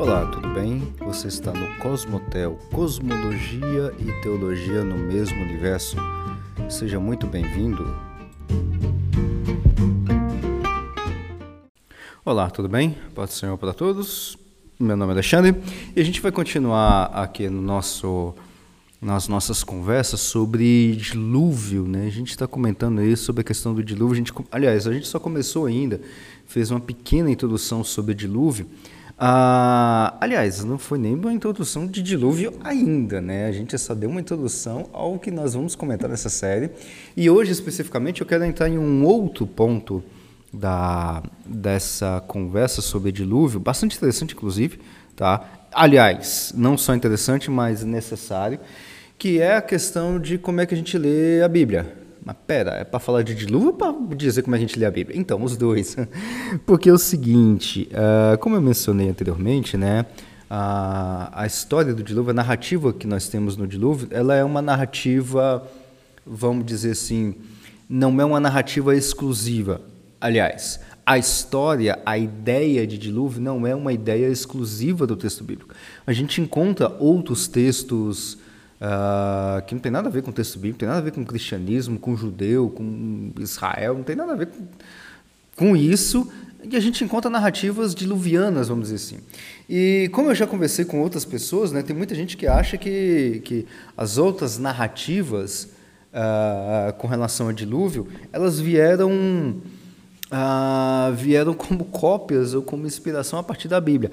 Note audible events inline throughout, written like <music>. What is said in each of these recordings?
Olá, tudo bem? Você está no Cosmotel, Cosmologia e Teologia no mesmo universo. Seja muito bem-vindo. Olá, tudo bem? Pode Senhor para todos. Meu nome é Alexandre e a gente vai continuar aqui no nosso nas nossas conversas sobre dilúvio, né? A gente está comentando aí sobre a questão do dilúvio. A gente, aliás, a gente só começou ainda, fez uma pequena introdução sobre dilúvio. Ah, aliás, não foi nem uma introdução de dilúvio ainda, né? A gente só deu uma introdução ao que nós vamos comentar nessa série. E hoje, especificamente, eu quero entrar em um outro ponto da, dessa conversa sobre dilúvio, bastante interessante, inclusive, tá? Aliás, não só interessante, mas necessário que é a questão de como é que a gente lê a Bíblia. Mas pera, é para falar de dilúvio ou para dizer como a gente lê a Bíblia? Então, os dois. <laughs> Porque é o seguinte, uh, como eu mencionei anteriormente, né, a história do dilúvio, a narrativa que nós temos no dilúvio, ela é uma narrativa, vamos dizer assim, não é uma narrativa exclusiva. Aliás, a história, a ideia de dilúvio não é uma ideia exclusiva do texto bíblico. A gente encontra outros textos uh, que não tem nada a ver com o texto bíblico, não tem nada a ver com o cristianismo, com o judeu, com Israel, não tem nada a ver com, com isso. E a gente encontra narrativas diluvianas, vamos dizer assim. E como eu já conversei com outras pessoas, né, tem muita gente que acha que, que as outras narrativas uh, com relação ao dilúvio, elas vieram, uh, vieram como cópias ou como inspiração a partir da Bíblia.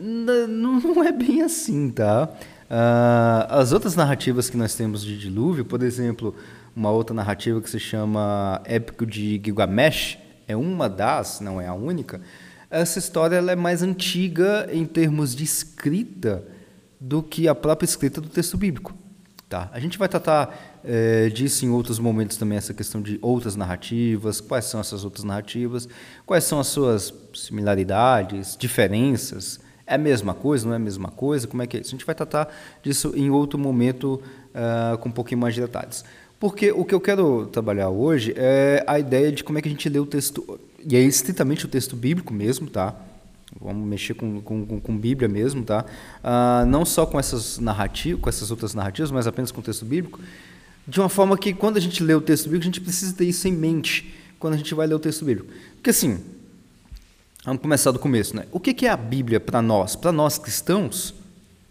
Não, não é bem assim, tá? Uh, as outras narrativas que nós temos de dilúvio, por exemplo, uma outra narrativa que se chama Épico de Gilgamesh, é uma das, não é a única. Essa história é mais antiga em termos de escrita do que a própria escrita do texto bíblico. Tá? A gente vai tratar é, disso em outros momentos também, essa questão de outras narrativas, quais são essas outras narrativas, quais são as suas similaridades, diferenças, é a mesma coisa, não é a mesma coisa? Como é que é isso? A gente vai tratar disso em outro momento uh, com um pouquinho mais de detalhes. Porque o que eu quero trabalhar hoje é a ideia de como é que a gente lê o texto, e é estritamente o texto bíblico mesmo, tá? Vamos mexer com, com, com Bíblia mesmo, tá? Uh, não só com essas narrativas, com essas outras narrativas, mas apenas com o texto bíblico, de uma forma que quando a gente lê o texto bíblico, a gente precisa ter isso em mente quando a gente vai ler o texto bíblico. Porque assim, Vamos começar do começo, né? O que é a Bíblia para nós? Para nós cristãos,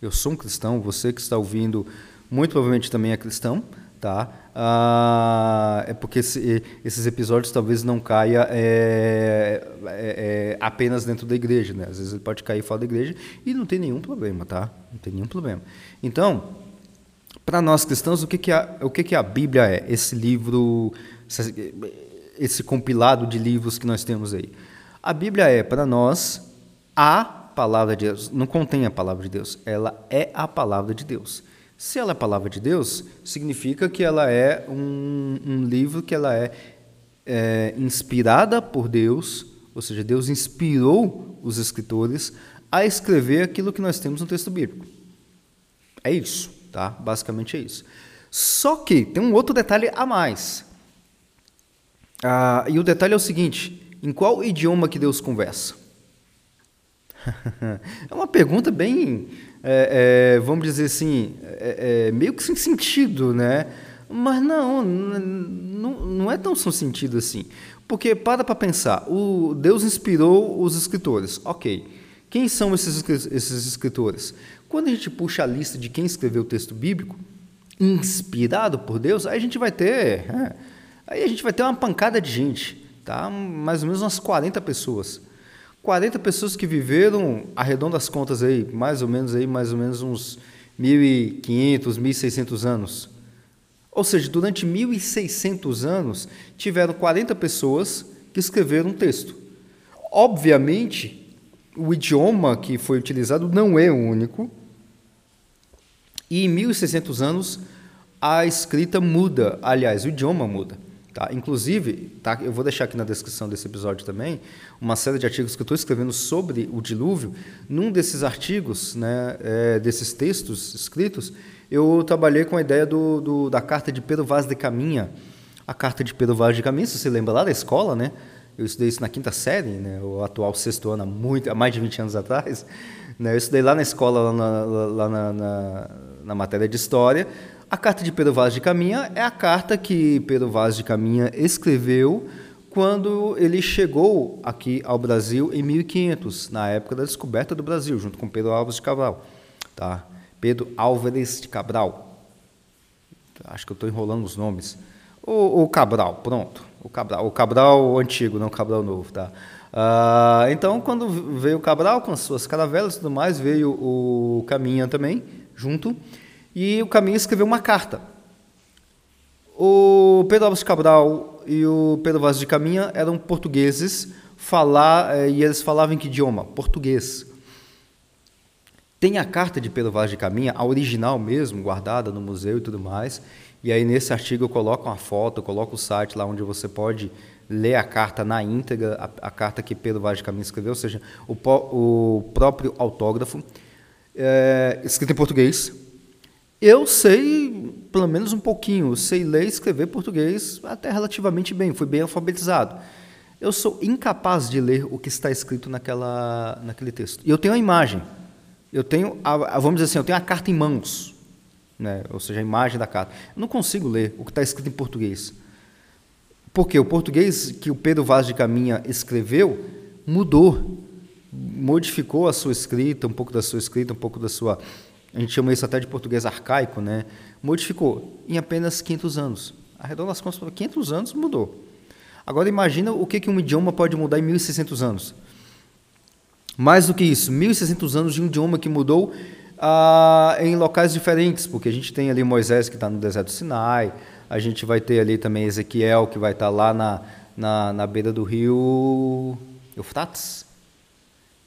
eu sou um cristão, você que está ouvindo, muito provavelmente também é cristão, tá? Ah, é porque esse, esses episódios talvez não caia é, é, é, apenas dentro da igreja, né? Às vezes ele pode cair fora da igreja e não tem nenhum problema, tá? Não tem nenhum problema. Então, para nós cristãos, o que que a, o que que a Bíblia é? Esse livro, esse compilado de livros que nós temos aí. A Bíblia é para nós a palavra de Deus. Não contém a palavra de Deus, ela é a palavra de Deus. Se ela é a palavra de Deus, significa que ela é um, um livro que ela é, é inspirada por Deus, ou seja, Deus inspirou os escritores a escrever aquilo que nós temos no texto bíblico. É isso, tá? Basicamente é isso. Só que tem um outro detalhe a mais. Ah, e o detalhe é o seguinte: em qual idioma que Deus conversa? <laughs> é uma pergunta bem, é, é, vamos dizer assim, é, é, meio que sem sentido, né? Mas não, não, não é tão sem sentido assim. Porque para para pensar, o Deus inspirou os escritores. Ok, quem são esses, esses escritores? Quando a gente puxa a lista de quem escreveu o texto bíblico, inspirado por Deus, aí a gente vai ter, é, aí a gente vai ter uma pancada de gente tá? mais ou menos umas 40 pessoas. 40 pessoas que viveram, arredondando as contas aí, mais ou menos aí, mais ou menos uns 1.500, 1.600 anos. Ou seja, durante 1.600 anos, tiveram 40 pessoas que escreveram um texto. Obviamente, o idioma que foi utilizado não é o único, e em 1.600 anos a escrita muda, aliás, o idioma muda. Tá? Inclusive, tá, eu vou deixar aqui na descrição desse episódio também uma série de artigos que eu estou escrevendo sobre o dilúvio. Num desses artigos, né, é, desses textos escritos, eu trabalhei com a ideia do, do, da carta de Pedro Vaz de Caminha. A carta de Pedro Vaz de Caminha, se você lembra lá da escola, né? eu estudei isso na quinta série, né, o atual sexto ano, há, muito, há mais de 20 anos atrás. Né, eu estudei lá na escola, lá na, lá na, na, na matéria de História. A carta de Pedro Vaz de Caminha é a carta que Pedro Vaz de Caminha escreveu quando ele chegou aqui ao Brasil em 1500, na época da descoberta do Brasil, junto com Pedro Álvares de Cabral. Tá? Pedro Álvares de Cabral. Acho que eu estou enrolando os nomes. O, o, Cabral, pronto. O Cabral, o Cabral antigo, não o Cabral novo. Tá? Uh, então, quando veio o Cabral com as suas caravelas e tudo mais, veio o Caminha também, junto. E o Caminha escreveu uma carta. O Pedro de Cabral e o Pedro Vaz de Caminha eram portugueses, falar, eh, e eles falavam em que idioma? Português. Tem a carta de Pedro Vaz de Caminha, a original mesmo, guardada no museu e tudo mais. E aí nesse artigo eu coloco uma foto, coloco o site lá onde você pode ler a carta na íntegra, a, a carta que Pedro Vaz de Caminha escreveu, ou seja, o, o próprio autógrafo, é, escrito em português. Eu sei pelo menos um pouquinho, sei ler e escrever português até relativamente bem, fui bem alfabetizado. Eu sou incapaz de ler o que está escrito naquela, naquele texto. E eu tenho a imagem. Eu tenho, a, vamos dizer assim, eu tenho a carta em mãos, né? ou seja, a imagem da carta. Eu não consigo ler o que está escrito em português. Porque o português que o Pedro Vaz de Caminha escreveu mudou, modificou a sua escrita, um pouco da sua escrita, um pouco da sua a gente chama isso até de português arcaico, né? modificou em apenas 500 anos. Arredonda as contas para 500 anos, mudou. Agora imagina o que, que um idioma pode mudar em 1.600 anos. Mais do que isso, 1.600 anos de um idioma que mudou ah, em locais diferentes, porque a gente tem ali Moisés que está no deserto do Sinai, a gente vai ter ali também Ezequiel que vai estar tá lá na, na, na beira do rio Eufrates,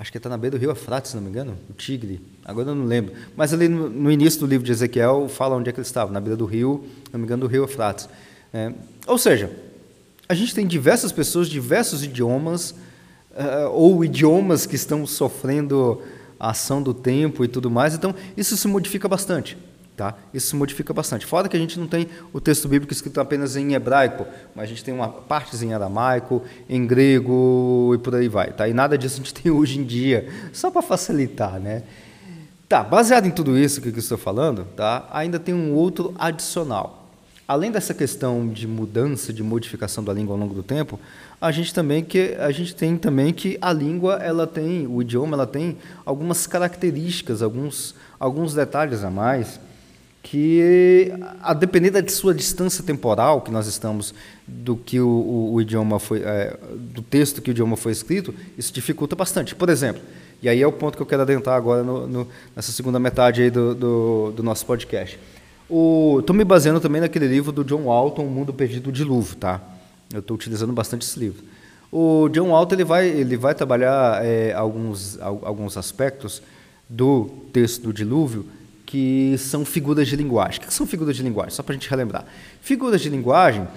acho que está na beira do rio Afrates, se não me engano, o Tigre, agora eu não lembro. Mas ali no, no, início do livro de Ezequiel fala onde é que ele estava, na beira do rio, se não me engano, do rio Afrates. É, ou seja, a gente tem diversas pessoas, diversos idiomas, uh, ou idiomas que estão sofrendo a ação do tempo e tudo mais, então isso se modifica bastante. Tá? Isso modifica bastante. Fora que a gente não tem o texto bíblico escrito apenas em hebraico, mas a gente tem uma partes em aramaico, em grego e por aí vai. Tá? E nada disso a gente <laughs> tem hoje em dia, só para facilitar. Né? Tá, baseado em tudo isso que eu estou falando, tá? ainda tem um outro adicional. Além dessa questão de mudança, de modificação da língua ao longo do tempo, a gente também que a gente tem também que a língua ela tem, o idioma ela tem algumas características, alguns alguns detalhes a mais que a depender da sua distância temporal que nós estamos do que o, o, o idioma foi é, do texto que o idioma foi escrito isso dificulta bastante. Por exemplo e aí é o ponto que eu quero adentrar agora no, no, nessa segunda metade aí do, do, do nosso podcast. Estou me baseando também naquele livro do John Walton O Mundo Perdido do Dilúvio tá? Eu estou utilizando bastante esse livro. O John Walton ele vai ele vai trabalhar é, alguns alguns aspectos do texto do dilúvio que são figuras de linguagem. O que são figuras de linguagem? Só para a gente relembrar. Figuras de linguagem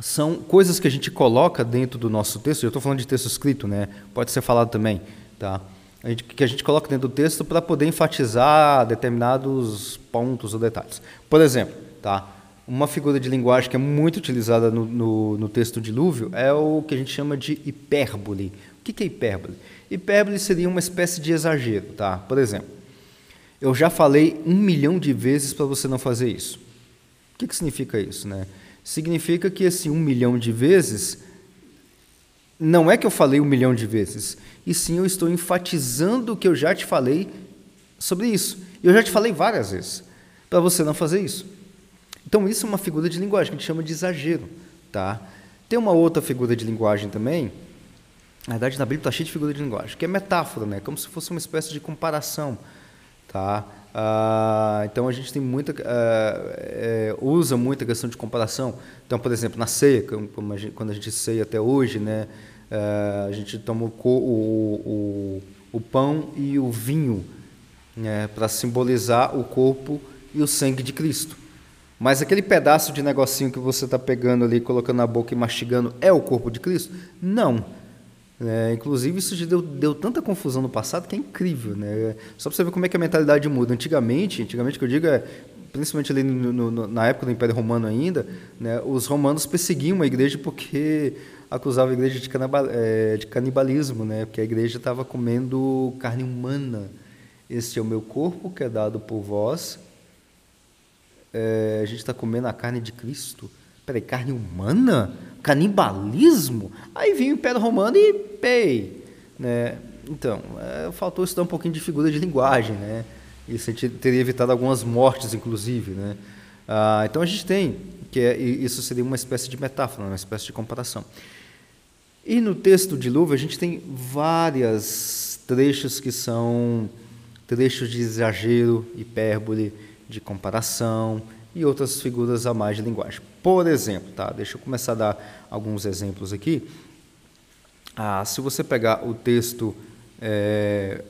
são coisas que a gente coloca dentro do nosso texto. Eu estou falando de texto escrito, né? Pode ser falado também, tá? A gente, que a gente coloca dentro do texto para poder enfatizar determinados pontos ou detalhes. Por exemplo, tá? Uma figura de linguagem que é muito utilizada no, no, no texto dilúvio é o que a gente chama de hipérbole. O que é hipérbole? Hipérbole seria uma espécie de exagero, tá? Por exemplo, eu já falei um milhão de vezes para você não fazer isso. O que, que significa isso? Né? Significa que esse um milhão de vezes não é que eu falei um milhão de vezes, e sim eu estou enfatizando o que eu já te falei sobre isso. Eu já te falei várias vezes para você não fazer isso. Então isso é uma figura de linguagem que a gente chama de exagero, tá? Tem uma outra figura de linguagem também. Na verdade, na Bíblia está cheio de figura de linguagem, que é metáfora, né? Como se fosse uma espécie de comparação. Tá? Ah, então a gente tem muita ah, é, usa muita questão de comparação. Então, por exemplo, na ceia, quando a gente ceia até hoje, né, ah, a gente toma o, o, o, pão e o vinho né, para simbolizar o corpo e o sangue de Cristo. Mas aquele pedaço de negocinho que você está pegando ali, colocando na boca e mastigando, é o corpo de Cristo? Não. É, inclusive, isso já deu, deu tanta confusão no passado que é incrível. Né? Só para você ver como é que a mentalidade muda. Antigamente, antigamente que eu digo é principalmente ali no, no, na época do Império Romano ainda, né, os romanos perseguiam a igreja porque acusavam a igreja de, é, de canibalismo, né, porque a igreja estava comendo carne humana. Este é o meu corpo que é dado por vós. É, a gente está comendo a carne de Cristo. Peraí, carne humana? Canibalismo? Aí vinha o Império Romano e pei. Né? Então, é, faltou estudar um pouquinho de figura de linguagem, né? Isso teria evitado algumas mortes, inclusive, né? Ah, então a gente tem que é, isso seria uma espécie de metáfora, uma espécie de comparação. E no texto de Luva a gente tem várias trechos que são trechos de exagero, hipérbole, de comparação e outras figuras a mais de linguagem. Por exemplo, tá? Deixa eu começar a dar alguns exemplos aqui. Ah, se você pegar o texto é,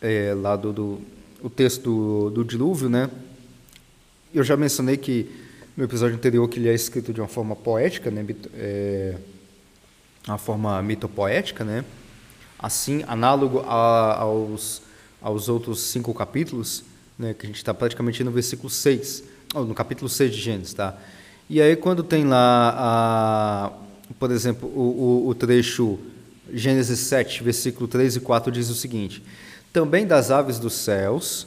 é, lá do, do, o texto do, do dilúvio, né? Eu já mencionei que no episódio anterior que ele é escrito de uma forma poética, né? É, uma forma mitopoética, né? Assim, análogo a, aos, aos outros cinco capítulos, né? Que a gente está praticamente no versículo 6, no capítulo 6 de Gênesis, tá? E aí quando tem lá, a, por exemplo, o, o, o trecho Gênesis 7, versículo 3 e 4 diz o seguinte: Também das aves dos céus,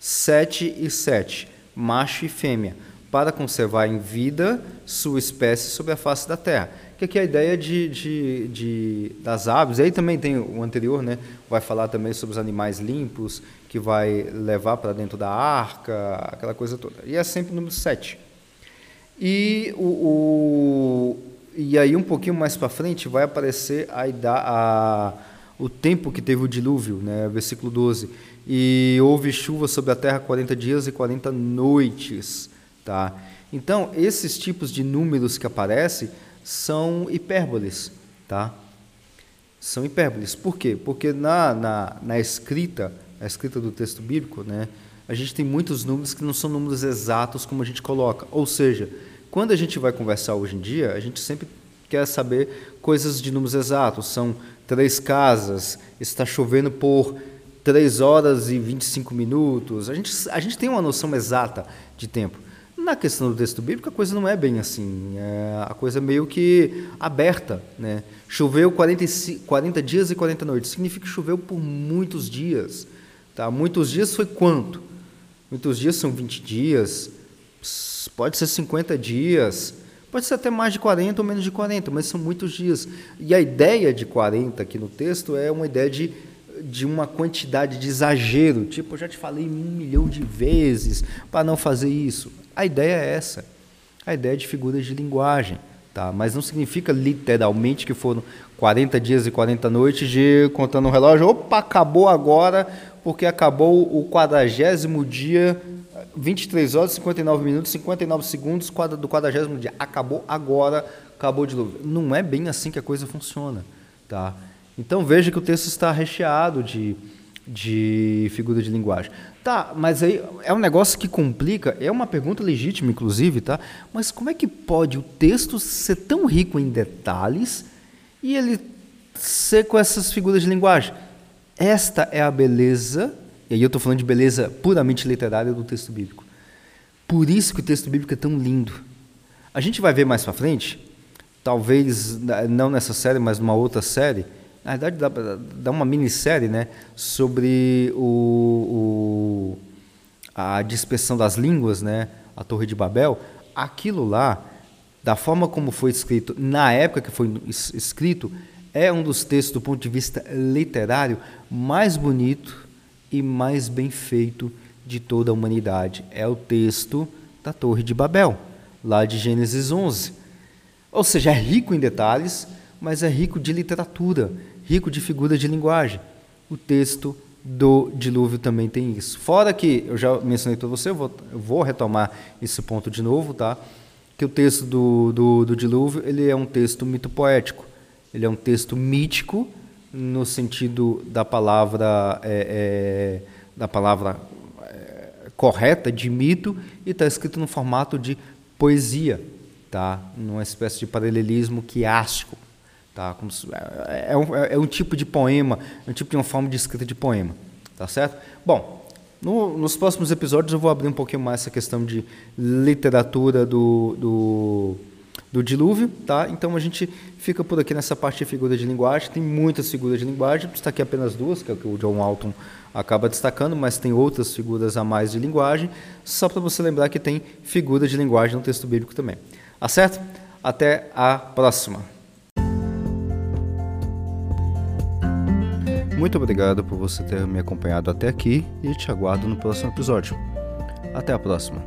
sete e sete, macho e fêmea, para conservar em vida sua espécie sobre a face da terra. Que aqui é a ideia de, de, de, das aves, aí também tem o anterior, né? vai falar também sobre os animais limpos, que vai levar para dentro da arca, aquela coisa toda. E é sempre número 7. E o, o e aí, um pouquinho mais para frente, vai aparecer a, a, o tempo que teve o dilúvio, né? versículo 12. E houve chuva sobre a terra 40 dias e 40 noites. Tá? Então, esses tipos de números que aparecem são hipérboles. Tá? São hipérboles. Por quê? Porque na, na, na escrita, a escrita do texto bíblico, né, a gente tem muitos números que não são números exatos como a gente coloca. Ou seja, quando a gente vai conversar hoje em dia, a gente sempre quer saber coisas de números exatos. São três casas, está chovendo por 3 horas e 25 minutos. A gente, a gente tem uma noção exata de tempo. Na questão do texto bíblico, a coisa não é bem assim. É a coisa é meio que aberta. Né? Choveu 40, 40 dias e 40 noites. Significa que choveu por muitos dias. Tá? Muitos dias foi quanto? Muitos dias são 20 dias, pode ser 50 dias, pode ser até mais de 40 ou menos de 40, mas são muitos dias. E a ideia de 40 aqui no texto é uma ideia de, de uma quantidade de exagero, tipo, eu já te falei um milhão de vezes para não fazer isso. A ideia é essa, a ideia de figuras de linguagem. Tá? Mas não significa literalmente que foram 40 dias e 40 noites de contando o relógio, opa, acabou agora, porque acabou o quadragésimo dia 23 horas, 59 minutos, 59 segundos do quadragésimo dia. Acabou agora, acabou de novo. Não é bem assim que a coisa funciona. Tá? Então veja que o texto está recheado de, de figura de linguagem. Tá, mas aí é um negócio que complica, é uma pergunta legítima, inclusive, tá? Mas como é que pode o texto ser tão rico em detalhes e ele ser com essas figuras de linguagem? Esta é a beleza e aí eu estou falando de beleza puramente literária do texto bíblico. Por isso que o texto bíblico é tão lindo. A gente vai ver mais para frente, talvez não nessa série, mas numa outra série, na verdade dá, dá uma minissérie né, sobre o, o, a dispersão das línguas, né, a Torre de Babel. Aquilo lá, da forma como foi escrito, na época que foi escrito, é um dos textos do ponto de vista literário mais bonito e mais bem feito de toda a humanidade. É o texto da Torre de Babel, lá de Gênesis 11. Ou seja, é rico em detalhes, mas é rico de literatura, rico de figuras de linguagem. O texto do dilúvio também tem isso. Fora que, eu já mencionei para você, eu vou, eu vou, retomar esse ponto de novo, tá? que o texto do, do, do dilúvio ele é um texto mitopoético. Ele é um texto mítico, no sentido da palavra é, é, da palavra é, correta de mito e está escrito no formato de poesia, tá? Numa espécie de paralelismo quiástico, tá? Como se, é, é, um, é um tipo de poema, é um tipo de uma forma de escrita de poema, tá certo? Bom, No, nos próximos episódios eu vou abrir um pouquinho mais essa questão de literatura do, do, do dilúvio, tá? Então a gente fica por aqui nessa parte de figura de linguagem. Tem muitas figuras de linguagem, destaquei apenas duas, que é o que o John Walton acaba destacando, mas tem outras figuras a mais de linguagem, só para você lembrar que tem figura de linguagem no texto bíblico também. Acerto? Até a próxima! Muito obrigado por você ter me acompanhado até aqui e te aguardo no próximo episódio. Até a próxima.